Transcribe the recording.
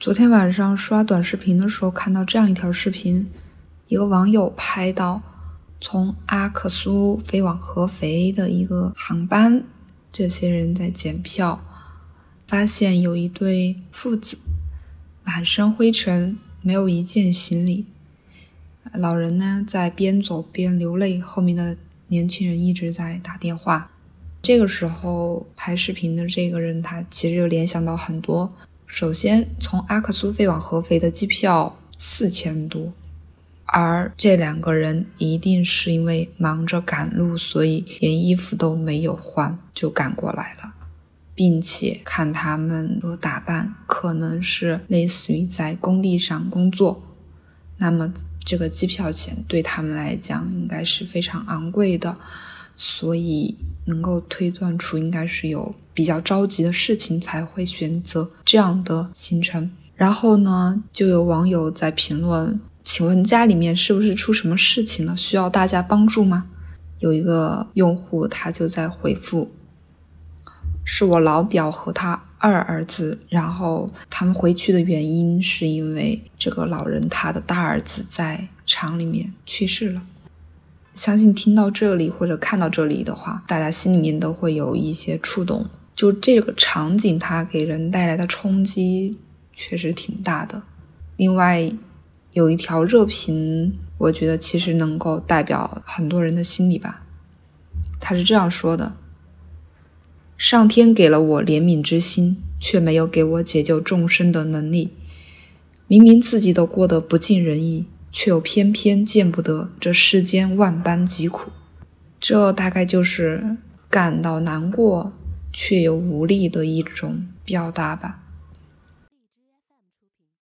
昨天晚上刷短视频的时候，看到这样一条视频，一个网友拍到从阿克苏飞往合肥的一个航班，这些人在检票，发现有一对父子满身灰尘，没有一件行李，老人呢在边走边流泪，后面的年轻人一直在打电话。这个时候拍视频的这个人，他其实就联想到很多。首先，从阿克苏飞往合肥的机票四千多，而这两个人一定是因为忙着赶路，所以连衣服都没有换就赶过来了，并且看他们的打扮，可能是类似于在工地上工作，那么这个机票钱对他们来讲应该是非常昂贵的，所以能够推断出应该是有。比较着急的事情才会选择这样的行程。然后呢，就有网友在评论：“请问家里面是不是出什么事情了？需要大家帮助吗？”有一个用户他就在回复：“是我老表和他二儿子，然后他们回去的原因是因为这个老人他的大儿子在厂里面去世了。”相信听到这里或者看到这里的话，大家心里面都会有一些触动。就这个场景，它给人带来的冲击确实挺大的。另外，有一条热评，我觉得其实能够代表很多人的心理吧。他是这样说的：“上天给了我怜悯之心，却没有给我解救众生的能力。明明自己都过得不尽人意，却又偏偏见不得这世间万般疾苦。”这大概就是感到难过。却又无力的一种表达吧。